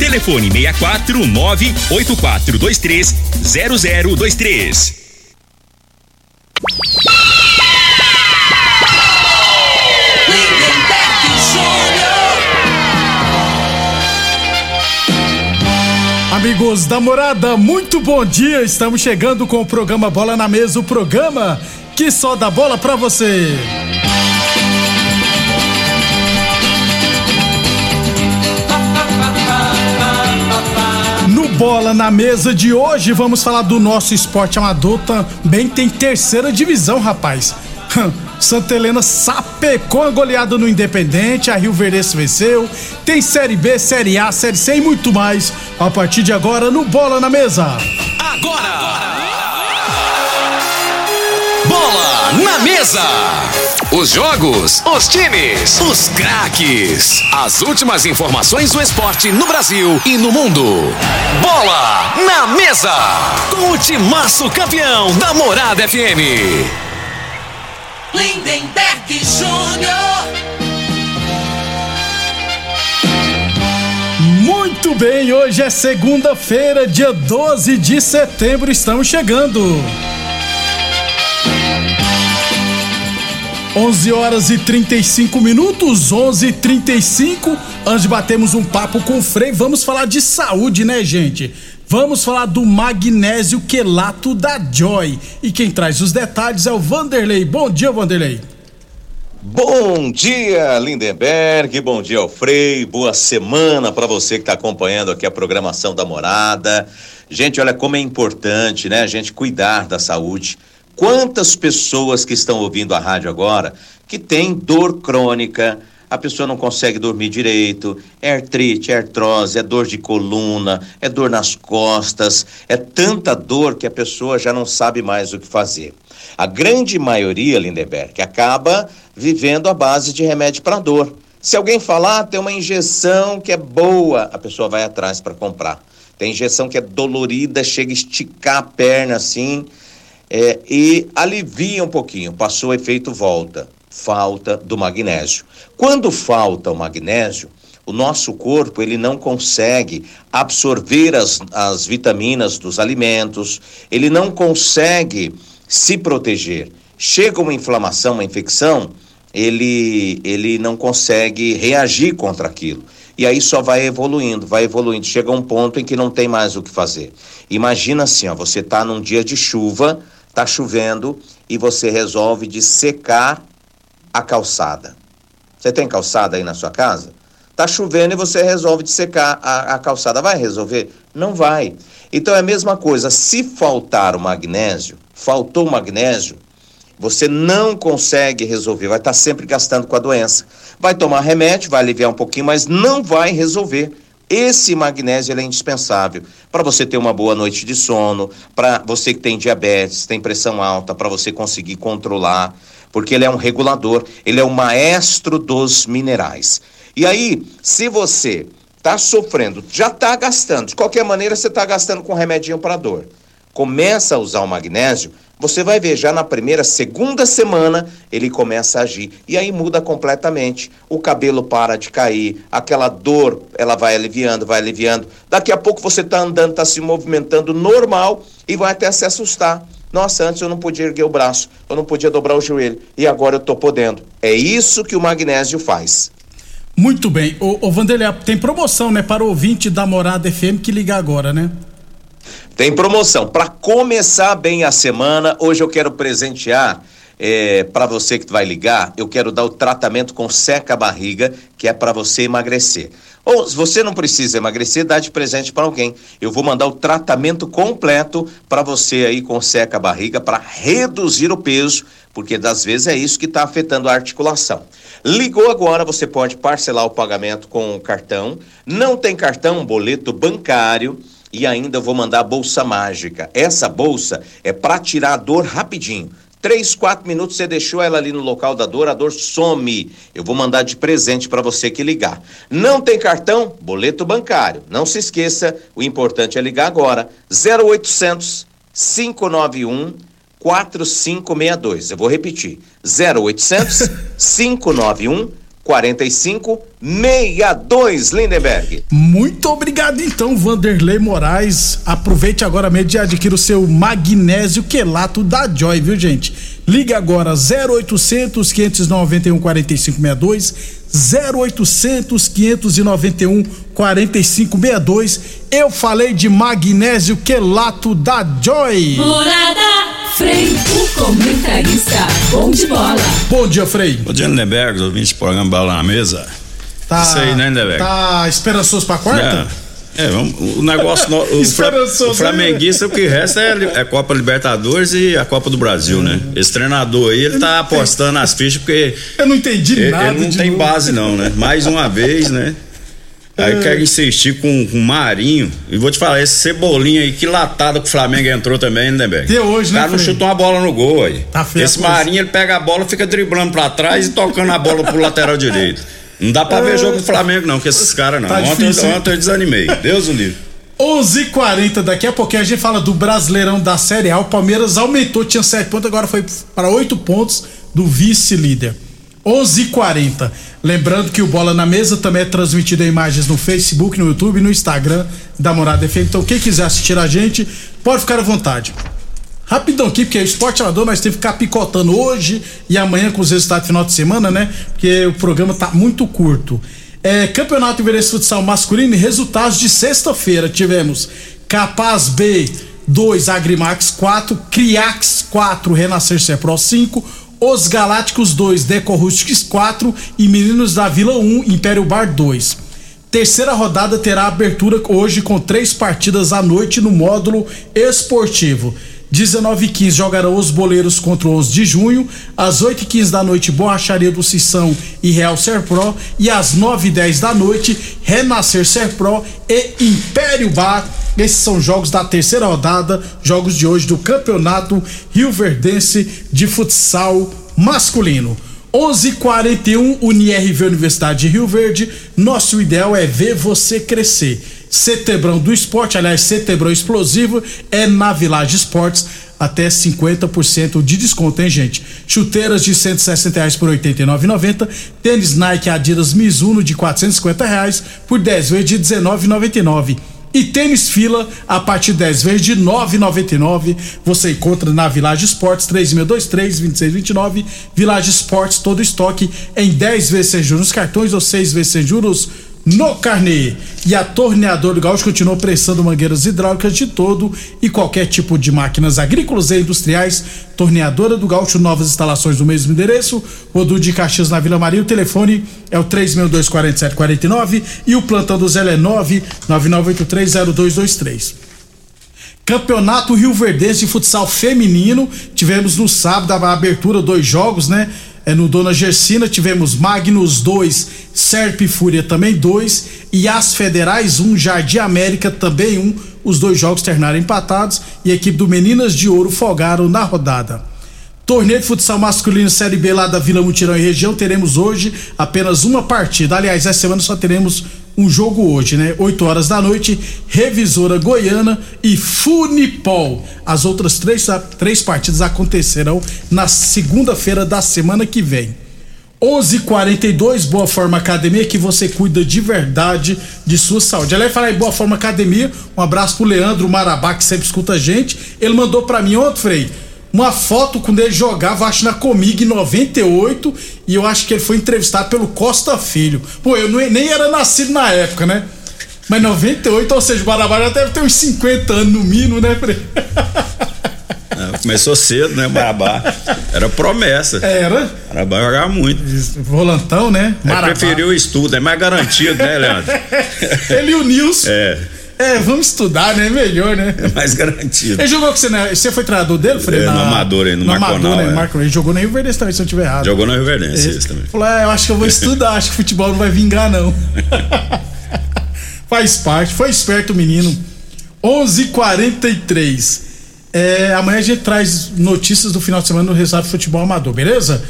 Telefone 64 98423 0023. Amigos da morada, muito bom dia. Estamos chegando com o programa Bola na Mesa o programa que só dá bola pra você. Bola na Mesa de hoje, vamos falar do nosso esporte amador. Também tem terceira divisão, rapaz. Santa Helena sapecou a goleada no Independente, a Rio Verdense venceu. Tem Série B, Série A, Série C e muito mais. A partir de agora, no Bola na Mesa. Agora! Bola na Mesa! Os jogos, os times, os craques. As últimas informações do esporte no Brasil e no mundo. Bola na Mesa! Com o timaço campeão da Morada FM. Lindenberg Júnior. Muito bem, hoje é segunda-feira, dia 12 de setembro, estamos chegando. 11 horas e 35 minutos, 11 e 35 Antes de batermos um papo com o Frei, vamos falar de saúde, né, gente? Vamos falar do magnésio quelato da Joy. E quem traz os detalhes é o Vanderlei. Bom dia, Vanderlei. Bom dia, Lindenberg. Bom dia, Frei. Boa semana para você que está acompanhando aqui a programação da Morada. Gente, olha como é importante, né, a gente cuidar da saúde. Quantas pessoas que estão ouvindo a rádio agora que tem dor crônica, a pessoa não consegue dormir direito, é artrite, é artrose, é dor de coluna, é dor nas costas, é tanta dor que a pessoa já não sabe mais o que fazer. A grande maioria, Lindeberg, acaba vivendo à base de remédio para dor. Se alguém falar, ah, tem uma injeção que é boa, a pessoa vai atrás para comprar. Tem injeção que é dolorida, chega a esticar a perna assim é, e alivia um pouquinho, passou o efeito volta falta do magnésio. Quando falta o magnésio, o nosso corpo ele não consegue absorver as, as vitaminas dos alimentos, ele não consegue se proteger. Chega uma inflamação, uma infecção, ele, ele não consegue reagir contra aquilo. E aí só vai evoluindo, vai evoluindo. Chega um ponto em que não tem mais o que fazer. Imagina assim, ó, você está num dia de chuva, está chovendo e você resolve de secar a calçada. Você tem calçada aí na sua casa? Tá chovendo e você resolve de secar a, a calçada. Vai resolver? Não vai. Então é a mesma coisa. Se faltar o magnésio, faltou o magnésio, você não consegue resolver. Vai estar tá sempre gastando com a doença. Vai tomar remédio, vai aliviar um pouquinho, mas não vai resolver. Esse magnésio é indispensável para você ter uma boa noite de sono, para você que tem diabetes, tem pressão alta, para você conseguir controlar porque ele é um regulador, ele é o maestro dos minerais. E aí, se você está sofrendo, já está gastando, de qualquer maneira você está gastando com remedinho para dor, começa a usar o magnésio, você vai ver já na primeira, segunda semana ele começa a agir e aí muda completamente. O cabelo para de cair, aquela dor ela vai aliviando, vai aliviando. Daqui a pouco você está andando, está se movimentando normal e vai até se assustar. Nossa, antes eu não podia erguer o braço, eu não podia dobrar o joelho e agora eu estou podendo. É isso que o magnésio faz. Muito bem. O, o Vanderlei, tem promoção, né, para o ouvinte da Morada FM que liga agora, né? Tem promoção. Para começar bem a semana, hoje eu quero presentear é, para você que vai ligar, eu quero dar o tratamento com seca barriga, que é para você emagrecer. Ou se você não precisa emagrecer, dá de presente para alguém. Eu vou mandar o tratamento completo para você aí com seca barriga para reduzir o peso, porque das vezes é isso que está afetando a articulação. Ligou agora, você pode parcelar o pagamento com o cartão. Não tem cartão, boleto bancário e ainda vou mandar a bolsa mágica. Essa bolsa é para tirar a dor rapidinho. Três, quatro minutos você deixou ela ali no local da dor, a dor some. Eu vou mandar de presente para você que ligar. Não tem cartão? Boleto bancário. Não se esqueça, o importante é ligar agora. 0800 591 4562. Eu vou repetir. 0800 591 4562, Lindenberg. Muito obrigado então, Vanderlei Moraes. Aproveite agora mesmo e adquira o seu magnésio quelato da Joy, viu, gente? Ligue agora 0800 591 4562 0800 591 4562. Eu falei de magnésio quelato da Joy. Morada Frei, o comentarista, bom de bola. Bom dia, Frei. Bom dia, Lindenberg, ouvintes do programa Bola na Mesa. Tá, Isso aí, né, Lindenberg? Tá esperançoso pra quarta? É. É, o negócio. o, fra, o né? flamenguista, o que resta é, é Copa Libertadores e a Copa do Brasil, né? Esse treinador aí, ele tá apostando as fichas porque. Eu não entendi ele, nada. Ele não tem novo. base, não, né? Mais uma vez, né? Aí é. quer insistir com, com Marinho. E vou te falar, esse cebolinha aí, que latada que o Flamengo entrou também, né, Beck? Até hoje, né? O cara não chutou uma bola no gol aí. Tá esse Marinho, ele pega a bola, fica driblando pra trás e tocando a bola pro lateral direito. Não dá pra é. ver jogo do Flamengo, não, com esses caras, não. Tá ontem, difícil, ontem eu desanimei. Deus o livre. 11:40 daqui a pouquinho a gente fala do Brasileirão da Série A. O Palmeiras aumentou, tinha 7 pontos, agora foi para 8 pontos do vice-líder. 11:40. Lembrando que o Bola na Mesa também é transmitido em imagens no Facebook, no YouTube e no Instagram da Morada FM. Então, quem quiser assistir a gente, pode ficar à vontade. Rapidão aqui, porque é esporte amador, nós temos que ficar picotando hoje e amanhã com os resultados do final de semana, né? Porque o programa tá muito curto. É, Campeonato Iverense Futsal Masculino e resultados de sexta-feira. Tivemos Capaz B 2, Agrimax 4, Criax 4, Renascer Cepro 5, os Galácticos 2, Deco Rustics 4 e Meninos da Vila 1, Império Bar 2. Terceira rodada terá abertura hoje com três partidas à noite no módulo esportivo. 19 h 15 jogarão os boleiros contra o 11 de junho. Às 8 h 15 da noite, Borracharia do Sissão e Real Serpro. E às 9 h 10 da noite, Renascer Serpro e Império Bar. Esses são jogos da terceira rodada, jogos de hoje do Campeonato Rio Verdense de Futsal Masculino. 11:41 UniRV Universidade de Rio Verde. Nosso ideal é ver você crescer. Setebrão do Esporte, aliás, Setebrão Explosivo é na Village Esportes até 50% de desconto, hein, gente? Chuteiras de 160 reais por 89,90. Tênis Nike Adidas Mizuno de 450 reais por 10 vezes de 19,99. E tênis fila a partir de 10 vezes de 9,99. Você encontra na Village Esportes 3623 2629. Village Esportes todo estoque em 10 vezes sem juros cartões ou 6 vezes sem juros no carnê. E a torneadora do Gaúcho continua prestando mangueiras hidráulicas de todo e qualquer tipo de máquinas agrícolas e industriais. Torneadora do Gaúcho, novas instalações no mesmo endereço. Rodu de Caxias na Vila Maria. O telefone é o 3624749 e o plantão do Zé é 999830223. Campeonato Rio Verdense de Futsal Feminino. Tivemos no sábado a abertura, dois jogos, né? É, no Dona Gersina tivemos Magnus 2, Serp Fúria também 2 e as Federais 1, um, Jardim América também 1. Um, os dois jogos terminaram empatados e a equipe do Meninas de Ouro folgaram na rodada. Torneio de futsal masculino Série B lá da Vila Mutirão e região, teremos hoje apenas uma partida. Aliás, essa semana só teremos um jogo hoje, né? 8 horas da noite, Revisora Goiana e Funipol. As outras três, três partidas acontecerão na segunda-feira da semana que vem. 11:42 Boa Forma Academia que você cuida de verdade de sua saúde. Ela vai falar em Boa Forma Academia. Um abraço pro Leandro Marabá que sempre escuta a gente. Ele mandou para mim ontem, Frei, uma foto quando ele jogava, acho na Comig em 98, e eu acho que ele foi entrevistado pelo Costa Filho. Pô, eu não, nem era nascido na época, né? Mas 98, ou seja, o Barabá já deve ter uns 50 anos no mínimo, né, Frei? Começou cedo, né, Marabá? Era promessa. Era? Marabá jogava muito. Volantão, né? Marabá. preferiu o estudo, é mais garantido, né, Leandro? Ele e o Nilson. É. É, vamos estudar, né? Melhor, né? É mais garantido. Ele jogou com você, né? Você foi treinador dele, Fred? É, no Amador aí, no, no Marconal. Amador, né? É. Marco, ele jogou na Rio Verde também, se eu estiver errado. Jogou na Rio Verde, isso também. Falou, é, eu acho que eu vou estudar, acho que futebol não vai vingar, não. Faz parte, foi esperto o menino. 11:43. É, amanhã a gente traz notícias do final de semana no Resultado Futebol Amador, beleza?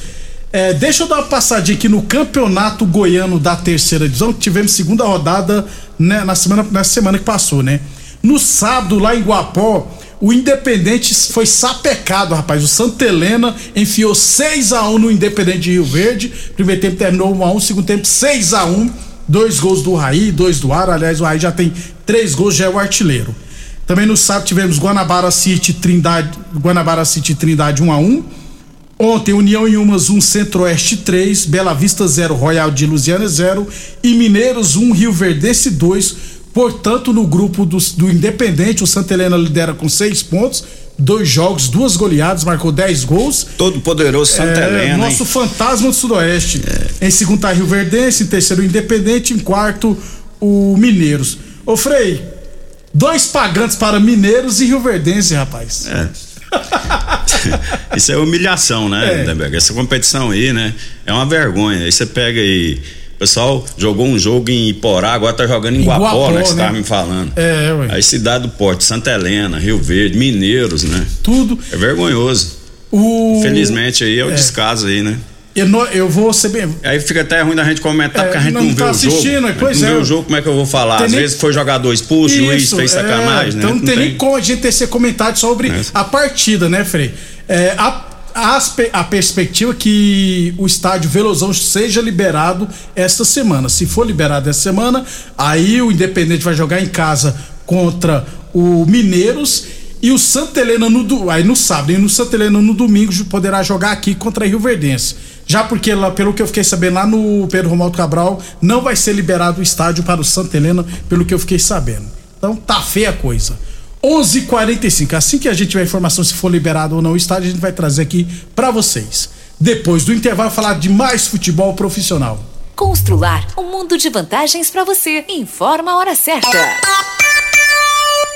É, deixa eu dar uma passadinha aqui no Campeonato Goiano da Terceira Divisão, que tivemos segunda rodada né, na semana, na semana que passou, né? No sábado, lá em Guapó, o Independente foi sapecado, rapaz. O Santa Helena enfiou 6 a 1 no Independente de Rio Verde. Primeiro tempo terminou 1 a 1 segundo tempo 6 a 1 Dois gols do Raí, dois do Ar. Aliás, o Raí já tem três gols, já é o artilheiro. Também no sábado tivemos Guanabara City Trindade, Guanabara City Trindade 1 a 1 Ontem, União em Umas 1, Centro-Oeste 3, Bela Vista 0, Royal de Lusiana 0 e Mineiros 1, Rio Verdense 2. Portanto, no grupo do, do Independente, o Santa Helena lidera com seis pontos, dois jogos, duas goleadas, marcou 10 gols. Todo poderoso Santa é, Helena. Nosso hein? fantasma do Sudoeste. É. Em segundo tá Rio Verdense, em terceiro Independente, em quarto o Mineiros. Ô Frei, dois pagantes para Mineiros e Rio Verdense, rapaz. É. Isso é humilhação, né, é. Essa competição aí, né? É uma vergonha. Aí você pega aí. O pessoal jogou um jogo em Iporá, agora tá jogando em, em Guapó, Guapó, né? Que você né? tava me falando. É, ué. Aí Cidade do Porto, Santa Helena, Rio Verde, Mineiros, né? Tudo. É vergonhoso. O... Infelizmente aí é o é. descaso aí, né? Eu, não, eu vou ser bem. Aí fica até ruim da gente comentar, é, porque a gente não, não vê tá o jogo. Pois não é. vê o jogo, como é que eu vou falar? Às nem... vezes foi jogador expulso, Isso, juiz fez é, sacanagem, né? Então não, tem, nem como a gente ter esse comentário sobre é. a partida, né, Frei? É, a, a, a perspectiva que o estádio Velozão seja liberado esta semana. Se for liberado essa semana, aí o Independente vai jogar em casa contra o Mineiros e o Santa Helena no aí no sábado e no Santa Helena no domingo poderá jogar aqui contra a Rio Verdense. Já porque pelo que eu fiquei sabendo lá no Pedro Romualdo Cabral, não vai ser liberado o estádio para o Santa Helena, pelo que eu fiquei sabendo. Então tá feia a coisa. 11:45. Assim que a gente tiver informação se for liberado ou não o estádio, a gente vai trazer aqui para vocês. Depois do intervalo falar de mais futebol profissional. Constrular um mundo de vantagens para você. Informa a hora certa.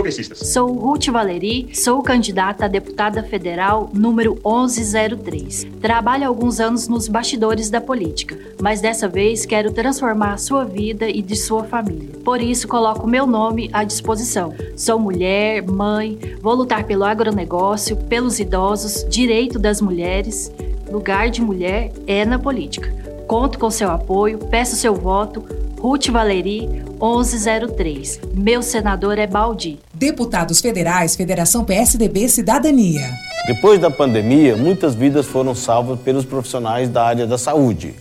progressistas. Sou Ruth Valeri, sou candidata a deputada federal número 1103. Trabalho há alguns anos nos bastidores da política, mas dessa vez quero transformar a sua vida e de sua família. Por isso, coloco meu nome à disposição. Sou mulher, mãe, vou lutar pelo agronegócio, pelos idosos, direito das mulheres. Lugar de mulher é na política. Conto com seu apoio, peço seu voto Ruth Valeri, 1103. Meu senador é Baldi. Deputados Federais, Federação PSDB Cidadania. Depois da pandemia, muitas vidas foram salvas pelos profissionais da área da saúde.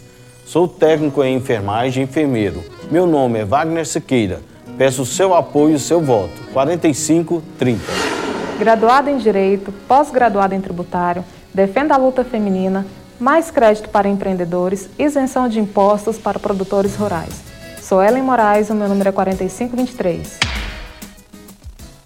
Sou técnico em enfermagem e enfermeiro. Meu nome é Wagner Siqueira. Peço seu apoio e seu voto. 4530. Graduado em Direito, pós-graduado em Tributário, defenda a luta feminina, mais crédito para empreendedores, isenção de impostos para produtores rurais. Sou Ellen Moraes, o meu número é 4523.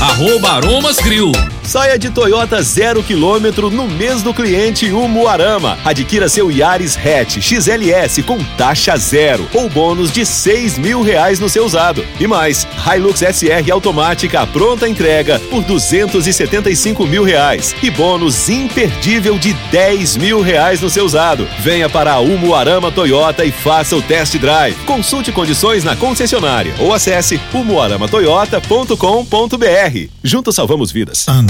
arroba Aromas Grill. Saia de Toyota zero quilômetro no mês do cliente Umuarama. Adquira seu Yaris Hatch XLS com taxa zero ou bônus de seis mil reais no seu usado. E mais, Hilux SR automática pronta entrega por duzentos e setenta e cinco mil reais e bônus imperdível de dez mil reais no seu usado. Venha para a Umuarama Toyota e faça o test drive. Consulte condições na concessionária ou acesse umuaramatoyota.com.br. Juntos salvamos vidas.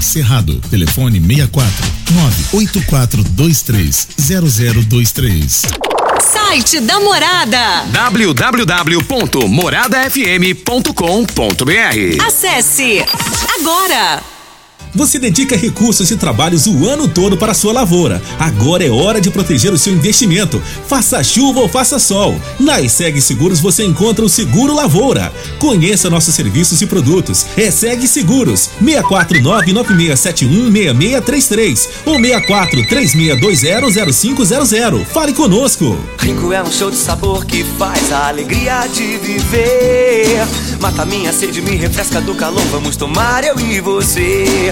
Cerrado. Telefone 64 98423 0023. Site da Morada www.moradafm.com.br Acesse agora! Você dedica recursos e trabalhos o ano todo para sua lavoura. Agora é hora de proteger o seu investimento. Faça chuva ou faça sol. Na ESEG Seguros você encontra o Seguro Lavoura. Conheça nossos serviços e produtos. ESEG Seguros 64996716633 ou 6436200500. Fale conosco. Rico é um show de sabor que faz a alegria de viver. Mata minha sede, me refresca do calor. Vamos tomar eu e você.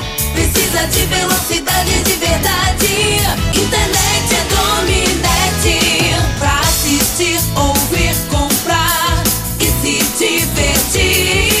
Precisa de velocidade de verdade. Internet é Dominete Pra assistir, ouvir, comprar E se divertir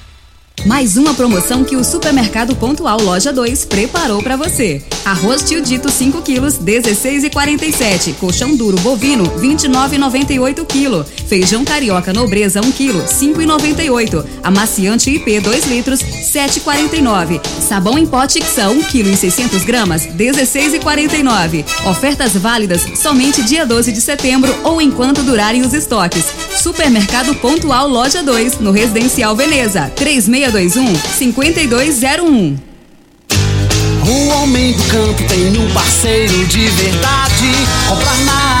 Mais uma promoção que o Supermercado Pontual Loja 2 preparou para você. Arroz tio dito 5 quilos, 16,47. Colchão duro bovino, 29,98 kg. Feijão carioca nobreza 1 kg, 5,98. Amaciante IP 2 litros, 7,49. Sabão em pó Tixa 1 kg e 600 gramas, 16,49. Ofertas válidas somente dia 12 de setembro ou enquanto durarem os estoques. Supermercado Pontual Loja 2, no Residencial Veneza, 3621 5201. O homem do campo tem um parceiro de verdade. Comprar na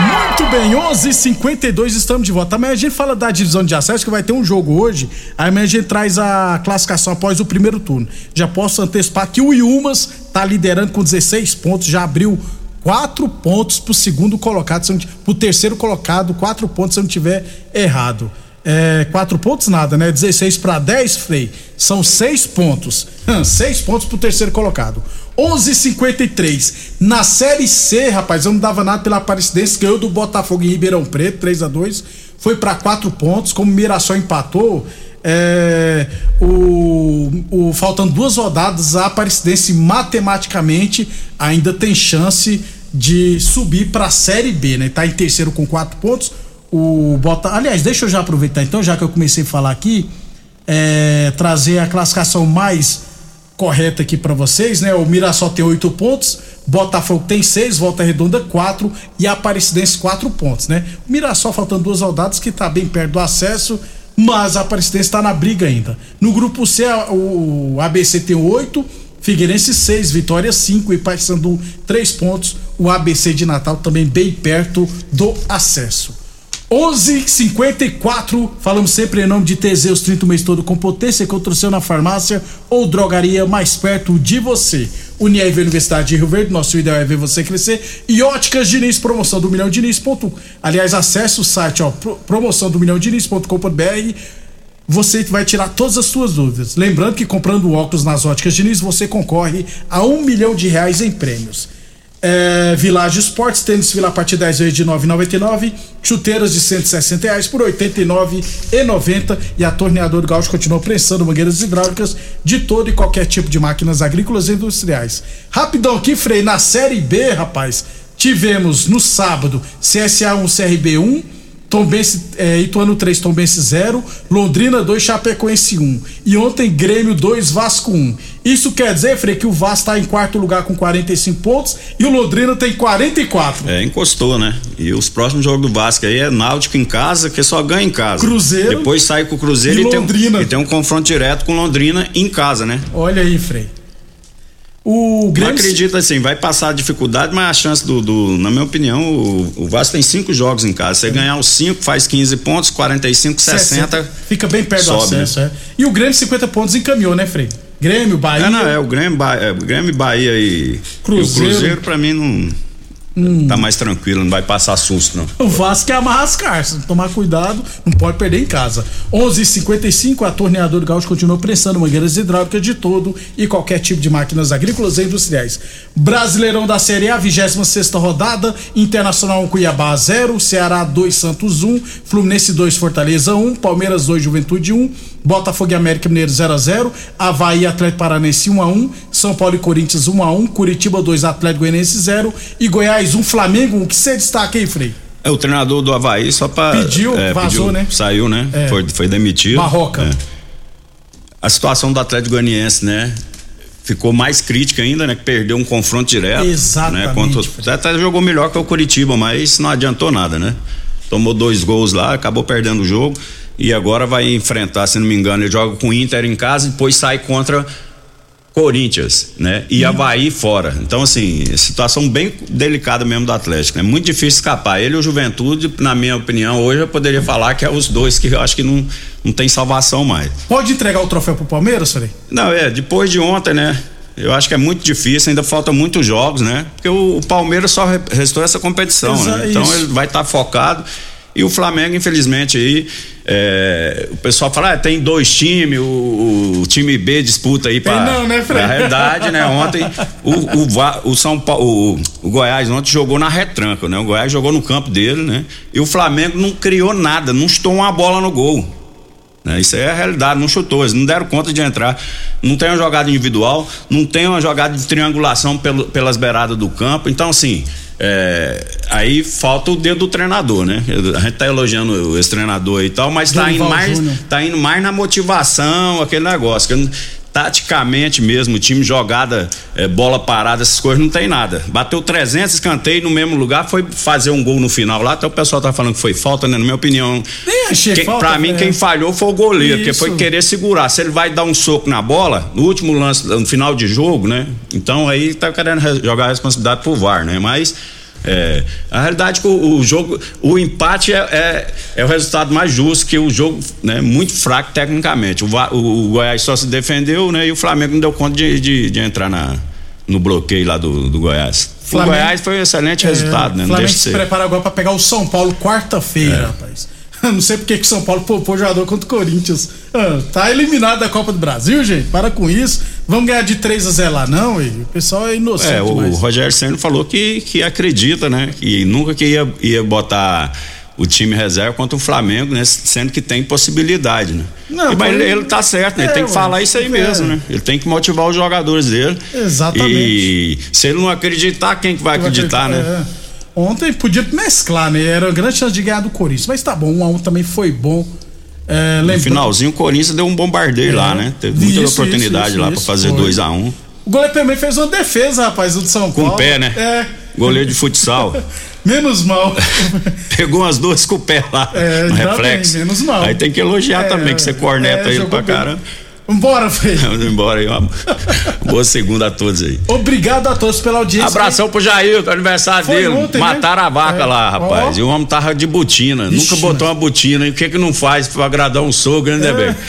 Muito bem, 11:52 estamos de volta. Amanhã a gente fala da divisão de acesso que vai ter um jogo hoje. Aí amanhã a gente traz a classificação após o primeiro turno. Já posso antecipar que o Yumas está liderando com 16 pontos, já abriu quatro pontos pro segundo colocado, se não, pro terceiro colocado, quatro pontos se eu não tiver errado. É, quatro pontos nada, né? 16 para 10, Frei. São seis pontos. seis pontos pro terceiro colocado. 11:53 Na Série C, rapaz, eu não dava nada pela Aparecidense, ganhou do Botafogo em Ribeirão Preto, 3 a 2 Foi para quatro pontos, como o Mirassol empatou. É, o, o, faltando duas rodadas, a Aparecidense matematicamente ainda tem chance de subir para a Série B, né? Tá em terceiro com quatro pontos. O Bota, aliás, deixa eu já aproveitar então, já que eu comecei a falar aqui, é, trazer a classificação mais correta aqui para vocês, né? O Mirassol tem oito pontos, Botafogo tem seis, Volta Redonda quatro e a Aparecidense quatro pontos, né? O Mirassol faltando duas rodadas que tá bem perto do acesso, mas a Aparecidense está na briga ainda. No grupo C, o ABC tem oito, Figueirense seis, Vitória cinco e Paysandu três pontos. O ABC de Natal também bem perto do acesso. 11:54 falamos sempre em nome de Teseus 30 o mês todo com potência contra o seu na farmácia ou drogaria mais perto de você. Unieve Universidade de Rio Verde, nosso ideal é ver você crescer. E Óticas Diniz, promoção do milhão Diniz. Aliás, acesse o site, ó, promoção do milhão Diniz.com.br. Você vai tirar todas as suas dúvidas. Lembrando que comprando óculos nas Óticas Diniz, você concorre a um milhão de reais em prêmios. É, Village Esportes, tênis fila a partir de 10 vezes de 9,99, chuteiras de 160 reais por 89,90 e a Torneador Gaúcho continua prensando mangueiras hidráulicas de todo e qualquer tipo de máquinas agrícolas e industriais. Rapidão aqui, Frei, na Série B, rapaz, tivemos no sábado CSA 1 CRB 1 Tombense, é, Ituano 3, Tombense 0, Londrina 2, Chapecoense 1. E ontem Grêmio 2, Vasco 1. Isso quer dizer, Frei, que o Vasco está em quarto lugar com 45 pontos e o Londrina tem 44. É, encostou, né? E os próximos jogos do Vasco aí é Náutico em casa, que só ganha em casa. Cruzeiro. Depois sai com o Cruzeiro e, e Londrina. Tem um, e tem um confronto direto com Londrina em casa, né? Olha aí, Frei. O Grêmio. Não acredito assim, vai passar a dificuldade, mas a chance do, do na minha opinião, o, o, Vasco tem cinco jogos em casa. Você ganhar os cinco, faz 15 pontos, 45, 60. 60 fica bem perto sobe, do acesso, né? é. E o Grêmio 50 pontos encaminhou, né, Frei? Grêmio, Bahia. É, não, é o Grêmio, Bahia, é, Grêmio, Bahia e Cruzeiro. E o Cruzeiro, pra mim, não. Hum. Tá mais tranquilo, não vai passar susto, não. O Vasco é amarrar as cartas, tomar cuidado, não pode perder em casa. 11:55 a torneadora Gaúcho continua pressando mangueiras hidráulicas de todo e qualquer tipo de máquinas agrícolas e industriais. Brasileirão da Série A, 26 sexta rodada, Internacional 1 Cuiabá 0, Ceará 2 Santos 1, Fluminense 2 Fortaleza 1, Palmeiras 2 Juventude 1, Botafogo e América Mineiro 0 a 0 Havaí Atlético Paranense 1 a 1 São Paulo e Corinthians 1 a 1 Curitiba 2 Atlético Goianiense 0 e Goiás 1 Flamengo 1 que você destaca aí, Frei? É o treinador do Havaí só para pediu, é, vazou, pediu, né? Saiu, né? É. Foi, foi demitido. Barroca. É. A situação do Atlético Goianiense, né? Ficou mais crítica ainda, né? Que perdeu um confronto direto. Exatamente. Né? Contra, até jogou melhor que o Curitiba, mas não adiantou nada, né? Tomou dois gols lá, acabou perdendo o jogo e agora vai enfrentar, se não me engano, ele joga com o Inter em casa e depois sai contra Corinthians, né? E hum. Havaí fora. Então, assim, situação bem delicada mesmo do Atlético. É né? muito difícil escapar. Ele e o Juventude, na minha opinião, hoje eu poderia falar que é os dois que eu acho que não, não tem salvação mais. Pode entregar o troféu pro Palmeiras, Frei? Não, é, depois de ontem, né? Eu acho que é muito difícil, ainda falta muitos jogos, né? Porque o, o Palmeiras só restou essa competição, né? Então ele vai estar tá focado. E o Flamengo, infelizmente, aí é, o pessoal fala, ah, tem dois times, o, o, time B disputa aí para. Não, né, Fred? Na realidade, né? Ontem o, o, o São Paulo, o, Goiás ontem jogou na retranca, né? O Goiás jogou no campo dele, né? E o Flamengo não criou nada, não chutou uma bola no gol. Né? Isso é a realidade, não chutou, eles não deram conta de entrar. Não tem uma jogada individual, não tem uma jogada de triangulação pelo, pelas beiradas do campo. Então, assim, é, aí falta o dedo do treinador, né? A gente tá elogiando esse treinador e tal, mas tá indo, mais, tá indo mais na motivação, aquele negócio. Que taticamente mesmo, time jogada, é, bola parada, essas coisas, não tem nada. Bateu 300 escanteio no mesmo lugar, foi fazer um gol no final lá, até o pessoal tá falando que foi falta, né? Na minha opinião. Nem achei quem, falta, pra mim, quem falhou foi o goleiro, Isso. porque foi querer segurar. Se ele vai dar um soco na bola, no último lance, no final de jogo, né? Então aí tá querendo jogar a responsabilidade pro VAR, né? Mas É, a realidade é que o, o jogo, o empate é, é, é, o resultado mais justo, que o jogo né, muito fraco tecnicamente. O, o, o, Goiás só se defendeu, né? E o Flamengo não deu conta de, de, de entrar na, no bloqueio lá do, do Goiás. Flamengo, o Goiás foi um excelente é, resultado, né? O Flamengo se prepara agora para pegar o São Paulo quarta-feira, é. rapaz. Não sei porque que São Paulo poupou jogador contra o Corinthians. Ah, tá eliminado da Copa do Brasil, gente. Para com isso. Vamos ganhar de 3 a 0 lá, não? E o pessoal é inocente. É, o demais. Rogério Senna falou que, que acredita, né? Que nunca que ia, ia botar o time reserva contra o Flamengo, né? Sendo que tem possibilidade, né? Não, mas ele, ele tá certo, né? Ele tem que falar isso aí é. mesmo, né? Ele tem que motivar os jogadores dele. Exatamente. E se ele não acreditar, quem que vai acreditar, né? É. Ontem podia mesclar, né? Era grande chance de ganhar do Corinthians. Mas tá bom, um a um também foi bom. É, no finalzinho, o Corinthians deu um bombardeio é, lá, né? Teve muita isso, oportunidade isso, lá para fazer 2 a 1 um. O goleiro também fez uma defesa, rapaz, do São Paulo. Com o pé, né? É. Goleiro de futsal. menos mal. Pegou umas duas com o pé lá, é, no reflexo. Bem, menos mal. Aí tem que elogiar é, também, que você corneta é, ele pra caramba. Vambora, Fê. Vamos embora aí. Uma boa segunda a todos aí. Obrigado a todos pela audiência. Abração pro Jair, que é aniversário Foi dele. Ontem, Mataram né? a vaca é. lá, rapaz. Oh. E o homem tava de botina. Ixi, Nunca botou uma botina. E o que que não faz pra agradar um sogro, né, bem?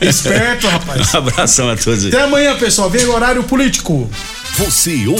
É. Esperto, rapaz. Um abração a todos aí. Até amanhã, pessoal. Vem o horário político. Você ouve.